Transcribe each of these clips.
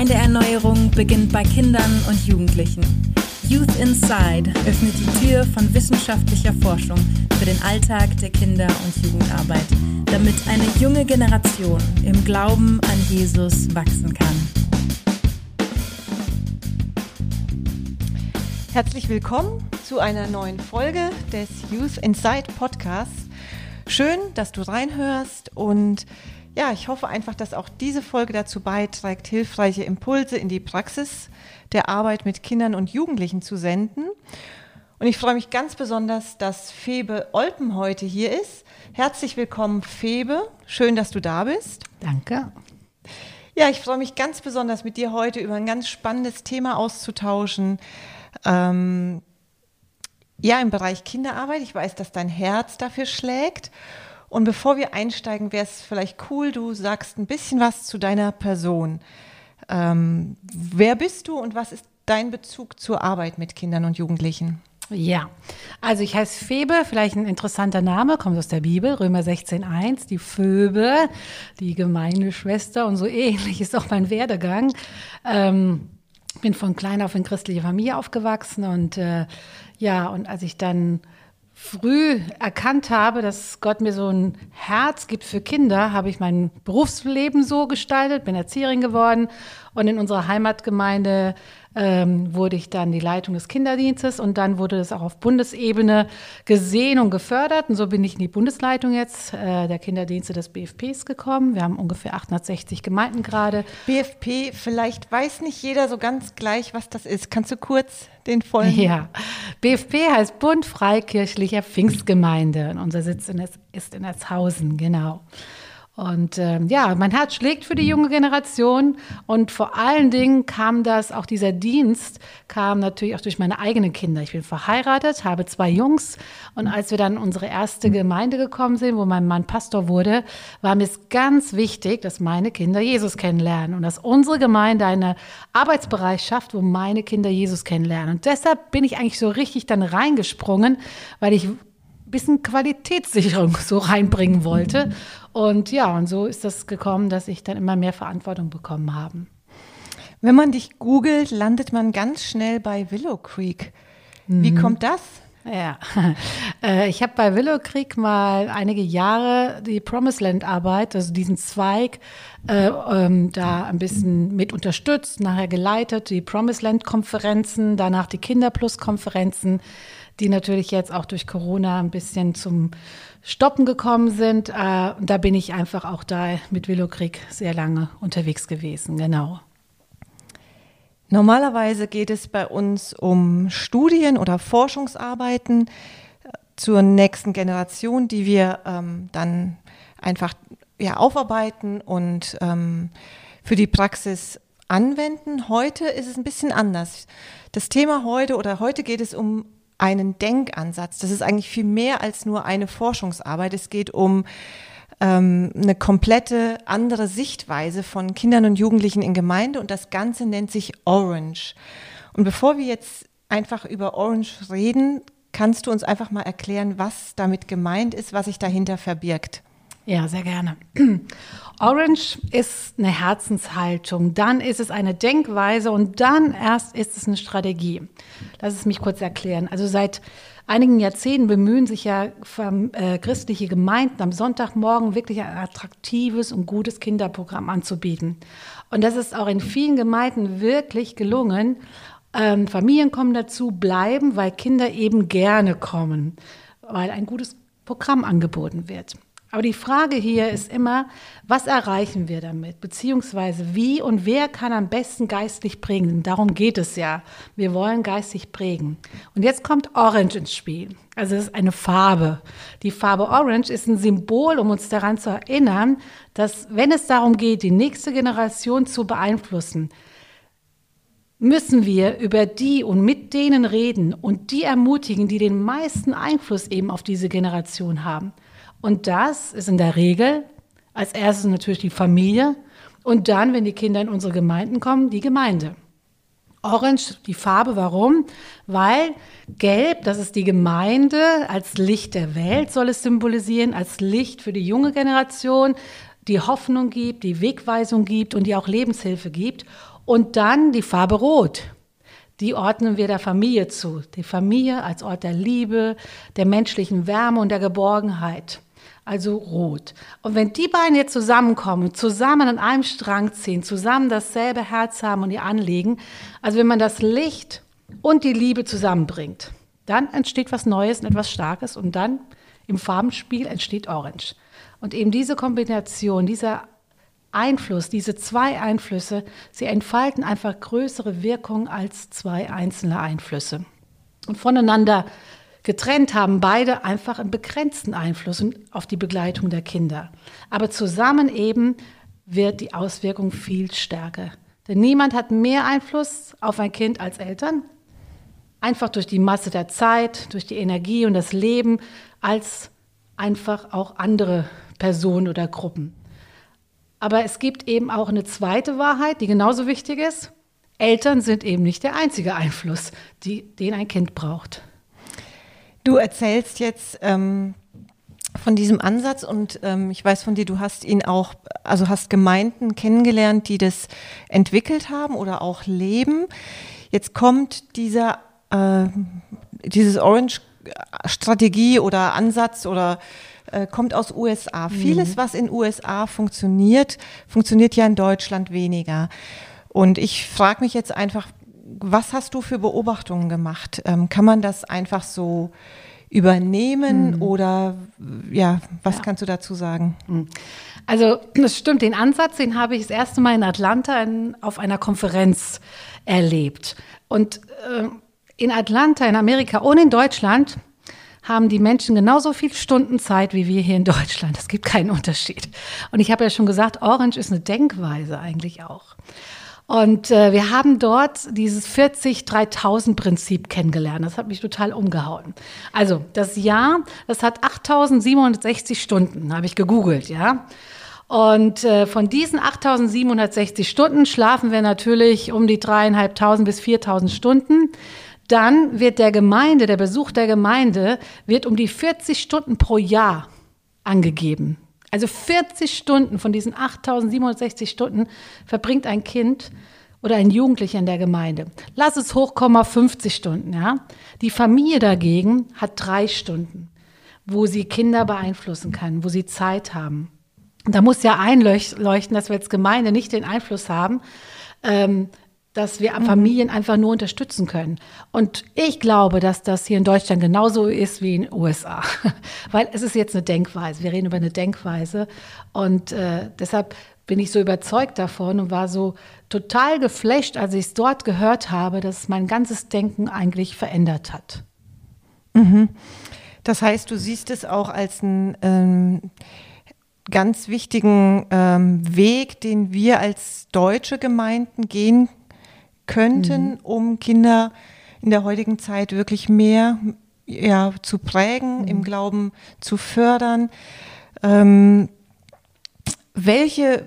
Gemeindeerneuerung beginnt bei Kindern und Jugendlichen. Youth Inside öffnet die Tür von wissenschaftlicher Forschung für den Alltag der Kinder- und Jugendarbeit, damit eine junge Generation im Glauben an Jesus wachsen kann. Herzlich willkommen zu einer neuen Folge des Youth Inside Podcasts. Schön, dass du reinhörst und ja, ich hoffe einfach, dass auch diese Folge dazu beiträgt, hilfreiche Impulse in die Praxis der Arbeit mit Kindern und Jugendlichen zu senden. Und ich freue mich ganz besonders, dass Febe Olpen heute hier ist. Herzlich willkommen, Febe. Schön, dass du da bist. Danke. Ja, ich freue mich ganz besonders, mit dir heute über ein ganz spannendes Thema auszutauschen. Ähm, ja, im Bereich Kinderarbeit. Ich weiß, dass dein Herz dafür schlägt. Und bevor wir einsteigen, wäre es vielleicht cool, du sagst ein bisschen was zu deiner Person. Ähm, wer bist du und was ist dein Bezug zur Arbeit mit Kindern und Jugendlichen? Ja, also ich heiße Febe, vielleicht ein interessanter Name, kommt aus der Bibel, Römer 16.1, die Phoebe, die Gemeindeschwester und so ähnlich ist auch mein Werdegang. Ähm, bin von klein auf in christliche Familie aufgewachsen und äh, ja, und als ich dann früh erkannt habe, dass Gott mir so ein Herz gibt für Kinder, habe ich mein Berufsleben so gestaltet, bin Erzieherin geworden und in unserer Heimatgemeinde ähm, wurde ich dann die Leitung des Kinderdienstes und dann wurde das auch auf Bundesebene gesehen und gefördert. Und so bin ich in die Bundesleitung jetzt äh, der Kinderdienste des BFPs gekommen. Wir haben ungefähr 860 Gemeinden gerade. BFP, vielleicht weiß nicht jeder so ganz gleich, was das ist. Kannst du kurz den vollen? Ja, BFP heißt Bund Freikirchlicher Pfingstgemeinde und unser Sitz ist in Erzhausen, genau. Und ähm, ja, mein Herz schlägt für die junge Generation und vor allen Dingen kam das, auch dieser Dienst kam natürlich auch durch meine eigenen Kinder. Ich bin verheiratet, habe zwei Jungs und als wir dann in unsere erste Gemeinde gekommen sind, wo mein Mann Pastor wurde, war mir es ganz wichtig, dass meine Kinder Jesus kennenlernen und dass unsere Gemeinde eine Arbeitsbereich schafft, wo meine Kinder Jesus kennenlernen. Und deshalb bin ich eigentlich so richtig dann reingesprungen, weil ich bisschen Qualitätssicherung so reinbringen wollte. Und ja, und so ist das gekommen, dass ich dann immer mehr Verantwortung bekommen habe. Wenn man dich googelt, landet man ganz schnell bei Willow Creek. Wie mhm. kommt das? Ja, äh, ich habe bei Willow Creek mal einige Jahre die Promised Land Arbeit, also diesen Zweig, äh, ähm, da ein bisschen mit unterstützt, nachher geleitet, die Promised Land Konferenzen, danach die Kinderplus Konferenzen die natürlich jetzt auch durch Corona ein bisschen zum Stoppen gekommen sind. Äh, da bin ich einfach auch da mit Willow Creek sehr lange unterwegs gewesen, genau. Normalerweise geht es bei uns um Studien oder Forschungsarbeiten äh, zur nächsten Generation, die wir ähm, dann einfach ja, aufarbeiten und ähm, für die Praxis anwenden. Heute ist es ein bisschen anders. Das Thema heute oder heute geht es um einen Denkansatz. Das ist eigentlich viel mehr als nur eine Forschungsarbeit. Es geht um ähm, eine komplette andere Sichtweise von Kindern und Jugendlichen in Gemeinde und das Ganze nennt sich Orange. Und bevor wir jetzt einfach über Orange reden, kannst du uns einfach mal erklären, was damit gemeint ist, was sich dahinter verbirgt? Ja, sehr gerne. Orange ist eine Herzenshaltung, dann ist es eine Denkweise und dann erst ist es eine Strategie. Lass es mich kurz erklären. Also seit einigen Jahrzehnten bemühen sich ja äh, christliche Gemeinden am Sonntagmorgen wirklich ein attraktives und gutes Kinderprogramm anzubieten. Und das ist auch in vielen Gemeinden wirklich gelungen. Ähm, Familien kommen dazu, bleiben, weil Kinder eben gerne kommen, weil ein gutes Programm angeboten wird. Aber die Frage hier ist immer, was erreichen wir damit? Beziehungsweise wie und wer kann am besten geistlich prägen? Darum geht es ja. Wir wollen geistig prägen. Und jetzt kommt Orange ins Spiel. Also es ist eine Farbe. Die Farbe Orange ist ein Symbol, um uns daran zu erinnern, dass wenn es darum geht, die nächste Generation zu beeinflussen, müssen wir über die und mit denen reden und die ermutigen, die den meisten Einfluss eben auf diese Generation haben. Und das ist in der Regel als erstes natürlich die Familie und dann, wenn die Kinder in unsere Gemeinden kommen, die Gemeinde. Orange, die Farbe, warum? Weil Gelb, das ist die Gemeinde, als Licht der Welt soll es symbolisieren, als Licht für die junge Generation, die Hoffnung gibt, die Wegweisung gibt und die auch Lebenshilfe gibt. Und dann die Farbe Rot. Die ordnen wir der Familie zu. Die Familie als Ort der Liebe, der menschlichen Wärme und der Geborgenheit. Also rot. Und wenn die beiden jetzt zusammenkommen, zusammen an einem Strang ziehen, zusammen dasselbe Herz haben und ihr anlegen, also wenn man das Licht und die Liebe zusammenbringt, dann entsteht was Neues und etwas Starkes und dann im Farbenspiel entsteht Orange. Und eben diese Kombination, dieser Einfluss, diese zwei Einflüsse, sie entfalten einfach größere Wirkung als zwei einzelne Einflüsse. Und voneinander getrennt haben beide einfach einen begrenzten Einfluss auf die Begleitung der Kinder. Aber zusammen eben wird die Auswirkung viel stärker. Denn niemand hat mehr Einfluss auf ein Kind als Eltern, einfach durch die Masse der Zeit, durch die Energie und das Leben, als einfach auch andere Personen oder Gruppen. Aber es gibt eben auch eine zweite Wahrheit, die genauso wichtig ist. Eltern sind eben nicht der einzige Einfluss, die, den ein Kind braucht. Du erzählst jetzt ähm, von diesem Ansatz und ähm, ich weiß von dir, du hast ihn auch, also hast Gemeinden kennengelernt, die das entwickelt haben oder auch leben. Jetzt kommt dieser, äh, dieses Orange-Strategie oder Ansatz oder äh, kommt aus USA. Mhm. Vieles, was in USA funktioniert, funktioniert ja in Deutschland weniger. Und ich frage mich jetzt einfach, was hast du für Beobachtungen gemacht? Ähm, kann man das einfach so übernehmen mhm. oder ja, was ja. kannst du dazu sagen? Mhm. Also das stimmt, den Ansatz, den habe ich das erste Mal in Atlanta in, auf einer Konferenz erlebt. Und äh, in Atlanta, in Amerika und in Deutschland haben die Menschen genauso viel Stunden Zeit wie wir hier in Deutschland. Es gibt keinen Unterschied. Und ich habe ja schon gesagt, Orange ist eine Denkweise eigentlich auch. Und äh, wir haben dort dieses 40-3000-Prinzip kennengelernt. Das hat mich total umgehauen. Also das Jahr, das hat 8760 Stunden, habe ich gegoogelt, ja. Und äh, von diesen 8760 Stunden schlafen wir natürlich um die dreieinhalbtausend bis 4000 Stunden. Dann wird der Gemeinde, der Besuch der Gemeinde wird um die 40 Stunden pro Jahr angegeben. Also 40 Stunden von diesen 8760 Stunden verbringt ein Kind oder ein Jugendlicher in der Gemeinde. Lass es hochkommen 50 Stunden, ja. Die Familie dagegen hat drei Stunden, wo sie Kinder beeinflussen kann, wo sie Zeit haben. da muss ja einleuchten, dass wir als Gemeinde nicht den Einfluss haben, ähm, dass wir mhm. Familien einfach nur unterstützen können. Und ich glaube, dass das hier in Deutschland genauso ist wie in den USA. Weil es ist jetzt eine Denkweise. Wir reden über eine Denkweise. Und äh, deshalb bin ich so überzeugt davon und war so total geflasht, als ich es dort gehört habe, dass mein ganzes Denken eigentlich verändert hat. Mhm. Das heißt, du siehst es auch als einen ähm, ganz wichtigen ähm, Weg, den wir als deutsche Gemeinden gehen könnten, mhm. um Kinder in der heutigen Zeit wirklich mehr ja, zu prägen, mhm. im Glauben zu fördern. Ähm, welche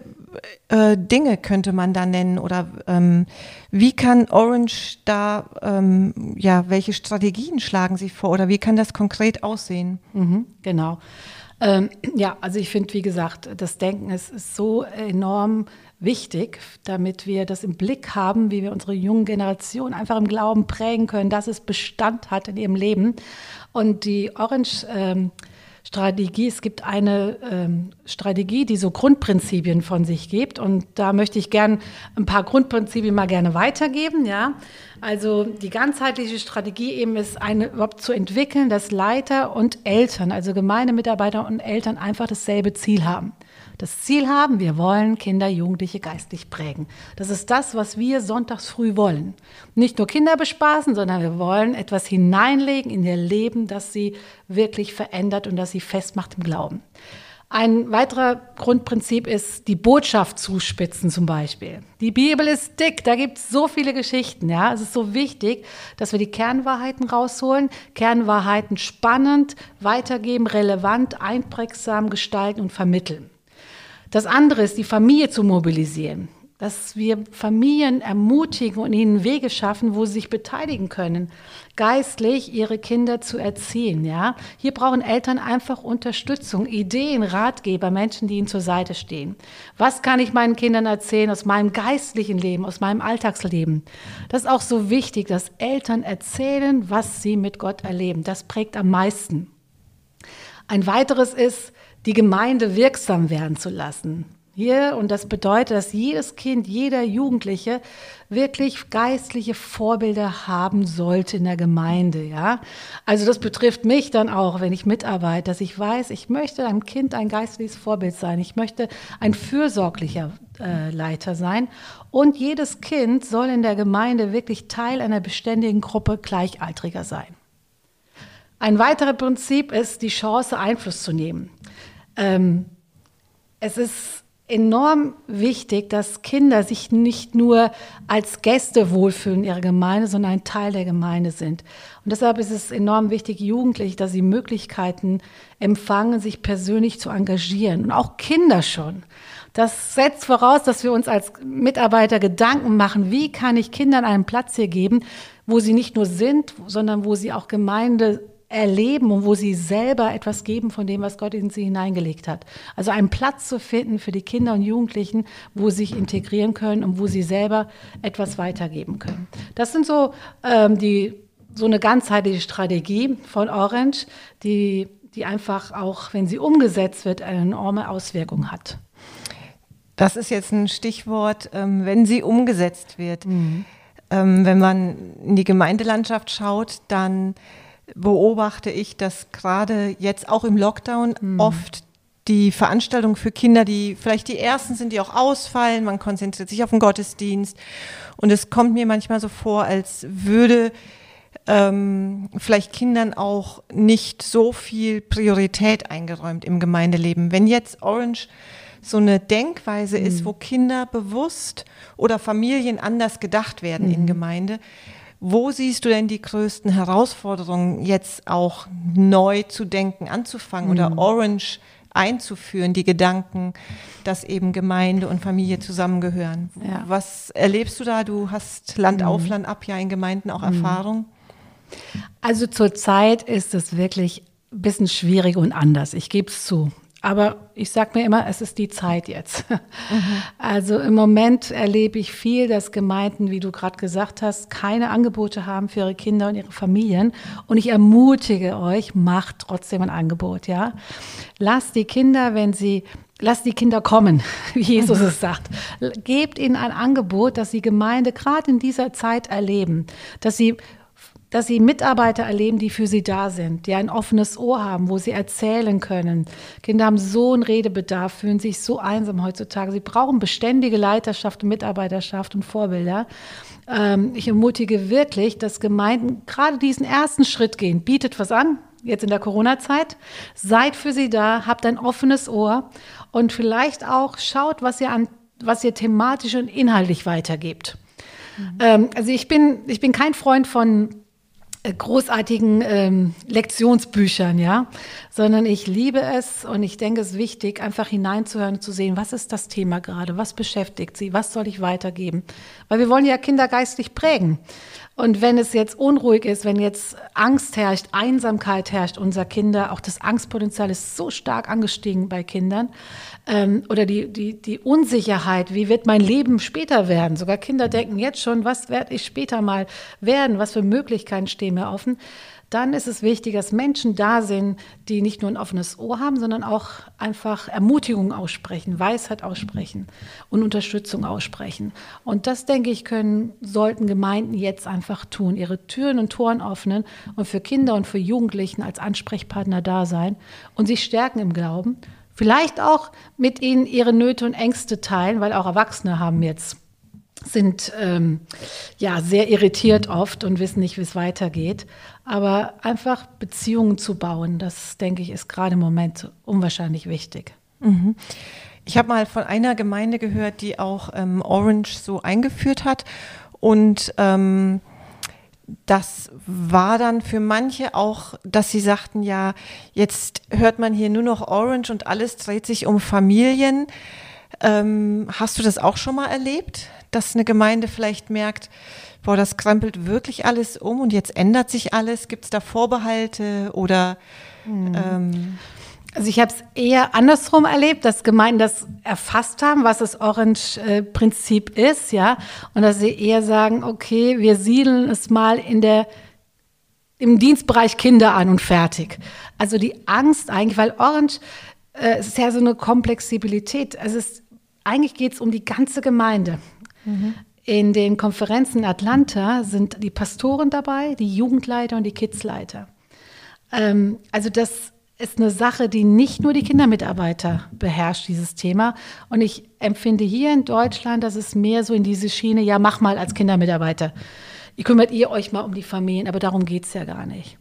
äh, Dinge könnte man da nennen oder ähm, wie kann Orange da, ähm, ja, welche Strategien schlagen Sie vor oder wie kann das konkret aussehen? Mhm, genau. Ähm, ja, also ich finde, wie gesagt, das Denken ist, ist so enorm wichtig, damit wir das im Blick haben, wie wir unsere jungen Generation einfach im Glauben prägen können, dass es Bestand hat in ihrem Leben. Und die Orange ähm, Strategie, es gibt eine ähm, Strategie, die so Grundprinzipien von sich gibt. Und da möchte ich gern ein paar Grundprinzipien mal gerne weitergeben. Ja, also die ganzheitliche Strategie eben ist eine überhaupt zu entwickeln, dass Leiter und Eltern, also Gemeindemitarbeiter und Eltern einfach dasselbe Ziel haben das Ziel haben, wir wollen Kinder, Jugendliche geistig prägen. Das ist das, was wir sonntags früh wollen. Nicht nur Kinder bespaßen, sondern wir wollen etwas hineinlegen in ihr Leben, das sie wirklich verändert und das sie festmacht im Glauben. Ein weiterer Grundprinzip ist die Botschaft zuspitzen zum Beispiel. Die Bibel ist dick, da gibt es so viele Geschichten. Ja? Es ist so wichtig, dass wir die Kernwahrheiten rausholen, Kernwahrheiten spannend weitergeben, relevant, einprägsam gestalten und vermitteln. Das andere ist, die Familie zu mobilisieren. dass wir Familien ermutigen und ihnen Wege schaffen, wo sie sich beteiligen können, geistlich ihre Kinder zu erziehen. Ja, hier brauchen Eltern einfach Unterstützung, Ideen, Ratgeber, Menschen, die ihnen zur Seite stehen. Was kann ich meinen Kindern erzählen aus meinem geistlichen Leben, aus meinem Alltagsleben? Das ist auch so wichtig, dass Eltern erzählen, was sie mit Gott erleben. Das prägt am meisten. Ein weiteres ist, die Gemeinde wirksam werden zu lassen. Hier, und das bedeutet, dass jedes Kind, jeder Jugendliche wirklich geistliche Vorbilder haben sollte in der Gemeinde, ja. Also das betrifft mich dann auch, wenn ich mitarbeite, dass ich weiß, ich möchte einem Kind ein geistliches Vorbild sein. Ich möchte ein fürsorglicher äh, Leiter sein. Und jedes Kind soll in der Gemeinde wirklich Teil einer beständigen Gruppe Gleichaltriger sein. Ein weiteres Prinzip ist die Chance, Einfluss zu nehmen. Ähm, es ist enorm wichtig, dass Kinder sich nicht nur als Gäste wohlfühlen in ihrer Gemeinde, sondern ein Teil der Gemeinde sind. Und deshalb ist es enorm wichtig, Jugendliche, dass sie Möglichkeiten empfangen, sich persönlich zu engagieren. Und auch Kinder schon. Das setzt voraus, dass wir uns als Mitarbeiter Gedanken machen, wie kann ich Kindern einen Platz hier geben, wo sie nicht nur sind, sondern wo sie auch Gemeinde erleben und wo sie selber etwas geben von dem, was Gott in sie hineingelegt hat. Also einen Platz zu finden für die Kinder und Jugendlichen, wo sie sich integrieren können und wo sie selber etwas weitergeben können. Das sind so ähm, die so eine ganzheitliche Strategie von Orange, die, die einfach auch, wenn sie umgesetzt wird, eine enorme Auswirkung hat. Das ist jetzt ein Stichwort, ähm, wenn sie umgesetzt wird. Mhm. Ähm, wenn man in die Gemeindelandschaft schaut, dann beobachte ich, dass gerade jetzt auch im Lockdown mhm. oft die Veranstaltungen für Kinder, die vielleicht die ersten sind, die auch ausfallen, man konzentriert sich auf den Gottesdienst und es kommt mir manchmal so vor, als würde ähm, vielleicht Kindern auch nicht so viel Priorität eingeräumt im Gemeindeleben. Wenn jetzt Orange so eine Denkweise mhm. ist, wo Kinder bewusst oder Familien anders gedacht werden mhm. in Gemeinde, wo siehst du denn die größten Herausforderungen, jetzt auch neu zu denken, anzufangen mhm. oder Orange einzuführen, die Gedanken, dass eben Gemeinde und Familie zusammengehören? Ja. Was erlebst du da? Du hast Land mhm. auf, Land ab ja in Gemeinden auch mhm. Erfahrung. Also zurzeit ist es wirklich ein bisschen schwierig und anders. Ich gebe es zu. Aber ich sage mir immer, es ist die Zeit jetzt. Mhm. Also im Moment erlebe ich viel, dass Gemeinden, wie du gerade gesagt hast, keine Angebote haben für ihre Kinder und ihre Familien. Und ich ermutige euch, macht trotzdem ein Angebot, ja. Lasst die Kinder, wenn sie Lasst die Kinder kommen, wie Jesus es sagt. Gebt ihnen ein Angebot, dass sie Gemeinde gerade in dieser Zeit erleben, dass sie dass sie Mitarbeiter erleben, die für sie da sind, die ein offenes Ohr haben, wo sie erzählen können. Kinder haben so einen Redebedarf, fühlen sich so einsam heutzutage. Sie brauchen beständige Leiterschaft, Mitarbeiterschaft und Vorbilder. Ähm, ich ermutige wirklich, dass Gemeinden gerade diesen ersten Schritt gehen. Bietet was an, jetzt in der Corona-Zeit. Seid für sie da, habt ein offenes Ohr und vielleicht auch schaut, was ihr an, was ihr thematisch und inhaltlich weitergebt. Mhm. Ähm, also ich bin, ich bin kein Freund von großartigen ähm, Lektionsbüchern, ja, sondern ich liebe es und ich denke, es ist wichtig, einfach hineinzuhören, zu sehen, was ist das Thema gerade, was beschäftigt sie, was soll ich weitergeben, weil wir wollen ja Kinder geistlich prägen. Und wenn es jetzt unruhig ist, wenn jetzt Angst herrscht, Einsamkeit herrscht unser Kinder, auch das Angstpotenzial ist so stark angestiegen bei Kindern, ähm, oder die, die, die Unsicherheit, wie wird mein Leben später werden? Sogar Kinder denken jetzt schon, was werde ich später mal werden? Was für Möglichkeiten stehen mir offen? dann ist es wichtig, dass Menschen da sind, die nicht nur ein offenes Ohr haben, sondern auch einfach Ermutigung aussprechen, Weisheit aussprechen und Unterstützung aussprechen. Und das, denke ich, können, sollten Gemeinden jetzt einfach tun, ihre Türen und Toren öffnen und für Kinder und für Jugendlichen als Ansprechpartner da sein und sich stärken im Glauben Vielleicht auch mit ihnen ihre Nöte und Ängste teilen, weil auch Erwachsene haben jetzt sind ähm, ja sehr irritiert oft und wissen nicht, wie es weitergeht. Aber einfach Beziehungen zu bauen, das denke ich, ist gerade im Moment unwahrscheinlich wichtig. Mhm. Ich habe mal von einer Gemeinde gehört, die auch ähm, Orange so eingeführt hat und ähm, das war dann für manche auch, dass sie sagten, ja, jetzt hört man hier nur noch Orange und alles dreht sich um Familien. Ähm, hast du das auch schon mal erlebt, dass eine Gemeinde vielleicht merkt, boah, das krempelt wirklich alles um und jetzt ändert sich alles? Gibt es da Vorbehalte oder hm. ähm, also ich habe es eher andersrum erlebt, dass Gemeinden das erfasst haben, was das Orange-Prinzip ist, ja, und dass sie eher sagen, okay, wir siedeln es mal in der im Dienstbereich Kinder an und fertig. Also die Angst eigentlich, weil Orange äh, ist ja so eine Komplexibilität. Also es, eigentlich geht es um die ganze Gemeinde. Mhm. In den Konferenzen in Atlanta sind die Pastoren dabei, die Jugendleiter und die Kidsleiter. Ähm, also das ist eine Sache, die nicht nur die Kindermitarbeiter beherrscht, dieses Thema. Und ich empfinde hier in Deutschland, dass es mehr so in diese Schiene, ja, mach mal als Kindermitarbeiter. Ihr kümmert ihr euch mal um die Familien, aber darum geht es ja gar nicht.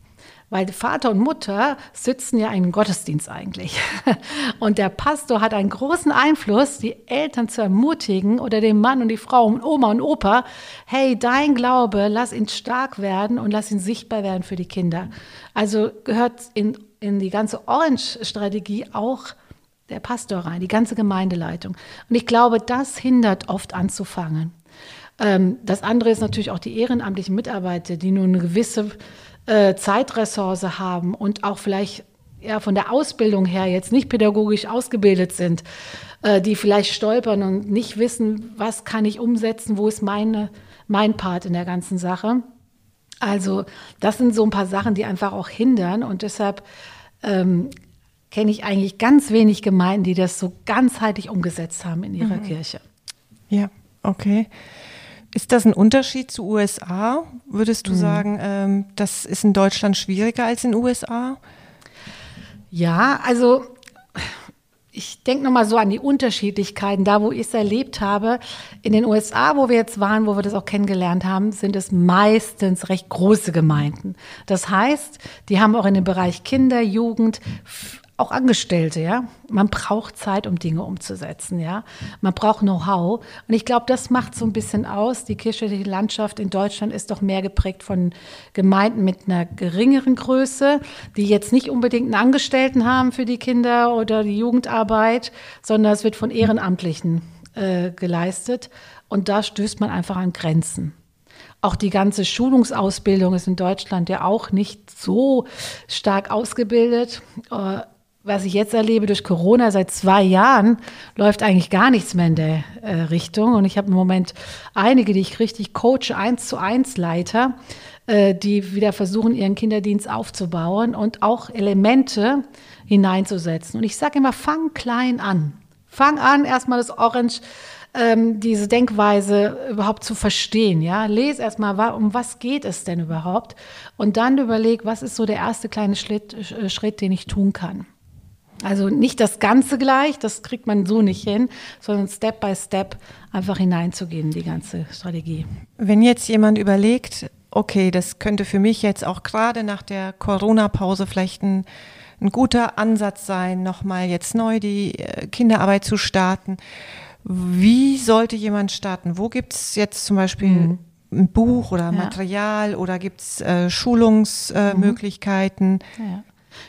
Weil Vater und Mutter sitzen ja im Gottesdienst eigentlich. Und der Pastor hat einen großen Einfluss, die Eltern zu ermutigen oder den Mann und die Frau und Oma und Opa, hey, dein Glaube, lass ihn stark werden und lass ihn sichtbar werden für die Kinder. Also gehört in, in die ganze Orange-Strategie auch der Pastor rein, die ganze Gemeindeleitung. Und ich glaube, das hindert oft anzufangen. Ähm, das andere ist natürlich auch die ehrenamtlichen Mitarbeiter, die nur eine gewisse äh, Zeitressource haben und auch vielleicht ja, von der Ausbildung her jetzt nicht pädagogisch ausgebildet sind, äh, die vielleicht stolpern und nicht wissen, was kann ich umsetzen, wo ist meine, mein Part in der ganzen Sache. Also das sind so ein paar Sachen, die einfach auch hindern und deshalb ähm, kenne ich eigentlich ganz wenig Gemeinden, die das so ganzheitlich umgesetzt haben in ihrer mhm. Kirche. Ja, okay. Ist das ein Unterschied zu USA? Würdest du mhm. sagen, ähm, das ist in Deutschland schwieriger als in den USA? Ja, also ich denke nochmal so an die Unterschiedlichkeiten, da wo ich es erlebt habe. In den USA, wo wir jetzt waren, wo wir das auch kennengelernt haben, sind es meistens recht große Gemeinden. Das heißt, die haben auch in dem Bereich Kinder, Jugend auch Angestellte, ja. Man braucht Zeit, um Dinge umzusetzen, ja. Man braucht Know-how. Und ich glaube, das macht so ein bisschen aus. Die kirchliche Landschaft in Deutschland ist doch mehr geprägt von Gemeinden mit einer geringeren Größe, die jetzt nicht unbedingt einen Angestellten haben für die Kinder oder die Jugendarbeit, sondern es wird von Ehrenamtlichen äh, geleistet. Und da stößt man einfach an Grenzen. Auch die ganze Schulungsausbildung ist in Deutschland ja auch nicht so stark ausgebildet. Was ich jetzt erlebe durch Corona seit zwei Jahren, läuft eigentlich gar nichts mehr in der äh, Richtung. Und ich habe im Moment einige, die ich richtig coache, eins zu eins Leiter, äh, die wieder versuchen, ihren Kinderdienst aufzubauen und auch Elemente hineinzusetzen. Und ich sage immer, fang klein an. Fang an, erstmal das Orange ähm, diese Denkweise überhaupt zu verstehen. Ja, lese erstmal, um was geht es denn überhaupt? Und dann überleg, was ist so der erste kleine Schritt, Schritt den ich tun kann. Also nicht das Ganze gleich, das kriegt man so nicht hin, sondern Step by Step einfach hineinzugehen, die ganze Strategie. Wenn jetzt jemand überlegt, okay, das könnte für mich jetzt auch gerade nach der Corona-Pause vielleicht ein, ein guter Ansatz sein, nochmal jetzt neu die äh, Kinderarbeit zu starten. Wie sollte jemand starten? Wo gibt es jetzt zum Beispiel mhm. ein Buch oder Material ja. oder gibt es äh, Schulungsmöglichkeiten? Äh, mhm. ja.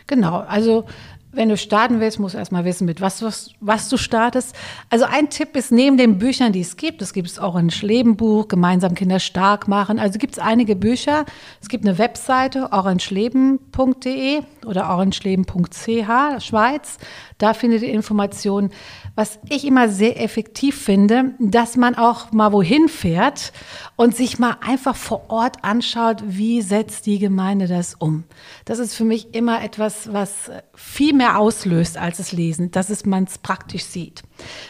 Genau, also wenn du starten willst, musst du erstmal wissen, mit was, was, was du startest. Also ein Tipp ist, neben den Büchern, die es gibt, es gibt es auch ein Schlebenbuch, Gemeinsam Kinder stark machen. Also gibt es einige Bücher. Es gibt eine Webseite, orangeleben.de oder orangeleben.ch, Schweiz. Da findet ihr Informationen. Was ich immer sehr effektiv finde, dass man auch mal wohin fährt und sich mal einfach vor Ort anschaut, wie setzt die Gemeinde das um. Das ist für mich immer etwas, was viel mehr auslöst als das Lesen, dass man es praktisch sieht.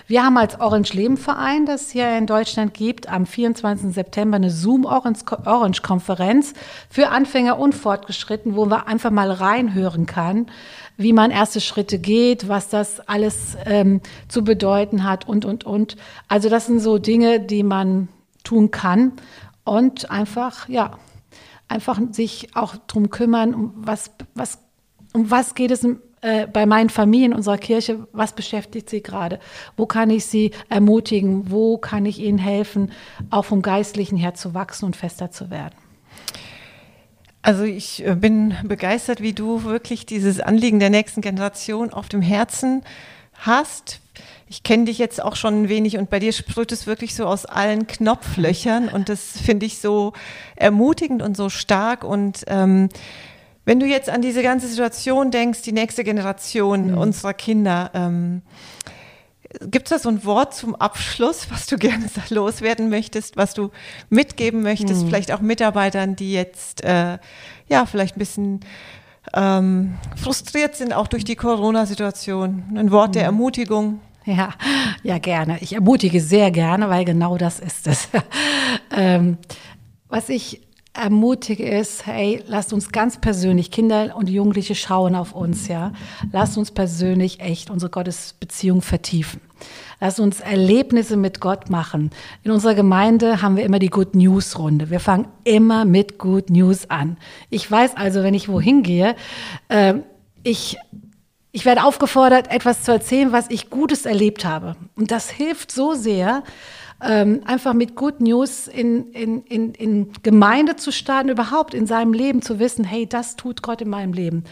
Wir haben als Orange Leben Verein, das hier in Deutschland gibt, am 24. September eine Zoom Orange Konferenz für Anfänger und Fortgeschritten, wo man einfach mal reinhören kann, wie man erste Schritte geht, was das alles ähm, zu bedeuten hat und, und, und. Also das sind so Dinge, die man tun kann und einfach, ja, einfach sich auch drum kümmern, um was, was, um was geht es äh, bei meinen Familien unserer Kirche, was beschäftigt sie gerade? Wo kann ich sie ermutigen? Wo kann ich ihnen helfen, auch vom Geistlichen her zu wachsen und fester zu werden? Also ich äh, bin begeistert, wie du wirklich dieses Anliegen der nächsten Generation auf dem Herzen hast. Ich kenne dich jetzt auch schon ein wenig und bei dir sprüht es wirklich so aus allen Knopflöchern und das finde ich so ermutigend und so stark und ähm, wenn du jetzt an diese ganze Situation denkst, die nächste Generation mhm. unserer Kinder, ähm, Gibt es da so ein Wort zum Abschluss, was du gerne loswerden möchtest, was du mitgeben möchtest, mhm. vielleicht auch Mitarbeitern, die jetzt äh, ja vielleicht ein bisschen ähm, frustriert sind, auch durch die Corona-Situation? Ein Wort mhm. der Ermutigung? Ja, ja, gerne. Ich ermutige sehr gerne, weil genau das ist es. ähm, was ich ermutige ist, hey, lasst uns ganz persönlich, Kinder und Jugendliche schauen auf uns, ja. Lasst uns persönlich echt unsere Gottesbeziehung vertiefen. Lasst uns Erlebnisse mit Gott machen. In unserer Gemeinde haben wir immer die Good News Runde. Wir fangen immer mit Good News an. Ich weiß also, wenn ich wohin gehe, äh, ich ich werde aufgefordert, etwas zu erzählen, was ich Gutes erlebt habe. Und das hilft so sehr, ähm, einfach mit Good News in, in, in, in Gemeinde zu starten, überhaupt in seinem Leben zu wissen, hey, das tut Gott in meinem Leben.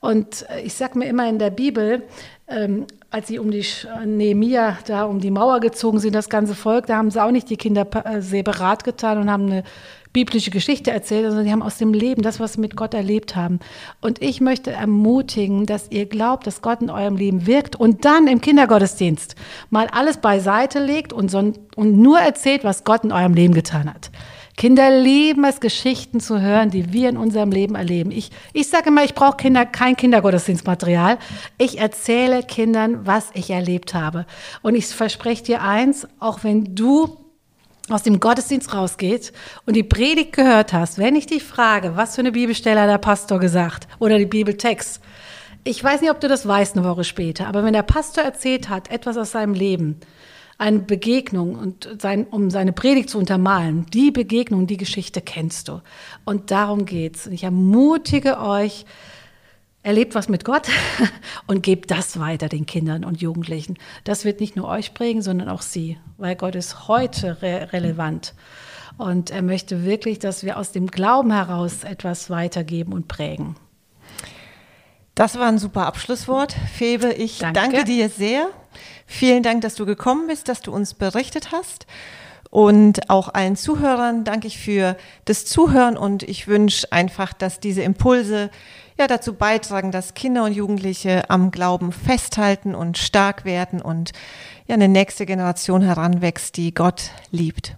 Und äh, ich sage mir immer in der Bibel, ähm, als sie um die Nehemia da um die Mauer gezogen sind, das ganze Volk, da haben sie auch nicht die Kinder äh, separat getan und haben eine biblische Geschichte erzählt, sondern die haben aus dem Leben das, was sie mit Gott erlebt haben. Und ich möchte ermutigen, dass ihr glaubt, dass Gott in eurem Leben wirkt und dann im Kindergottesdienst mal alles beiseite legt und, so, und nur erzählt, was Gott in eurem Leben getan hat. Kinder lieben es, Geschichten zu hören, die wir in unserem Leben erleben. Ich, ich sage immer, ich brauche Kinder, kein Kindergottesdienstmaterial. Ich erzähle Kindern, was ich erlebt habe. Und ich verspreche dir eins, auch wenn du aus dem Gottesdienst rausgeht und die Predigt gehört hast, wenn ich dich frage, was für eine Bibelstelle hat der Pastor gesagt oder die Bibeltext, ich weiß nicht, ob du das weißt eine Woche später, aber wenn der Pastor erzählt hat, etwas aus seinem Leben, eine Begegnung und sein, um seine Predigt zu untermalen, die Begegnung, die Geschichte kennst du. Und darum geht's. Und ich ermutige euch, erlebt was mit Gott und gebt das weiter den Kindern und Jugendlichen. Das wird nicht nur euch prägen, sondern auch sie, weil Gott ist heute re relevant. Und er möchte wirklich, dass wir aus dem Glauben heraus etwas weitergeben und prägen. Das war ein super Abschlusswort. Febe, ich danke. danke dir sehr. Vielen Dank, dass du gekommen bist, dass du uns berichtet hast. Und auch allen Zuhörern danke ich für das Zuhören und ich wünsche einfach, dass diese Impulse ja dazu beitragen, dass Kinder und Jugendliche am Glauben festhalten und stark werden und ja eine nächste Generation heranwächst, die Gott liebt.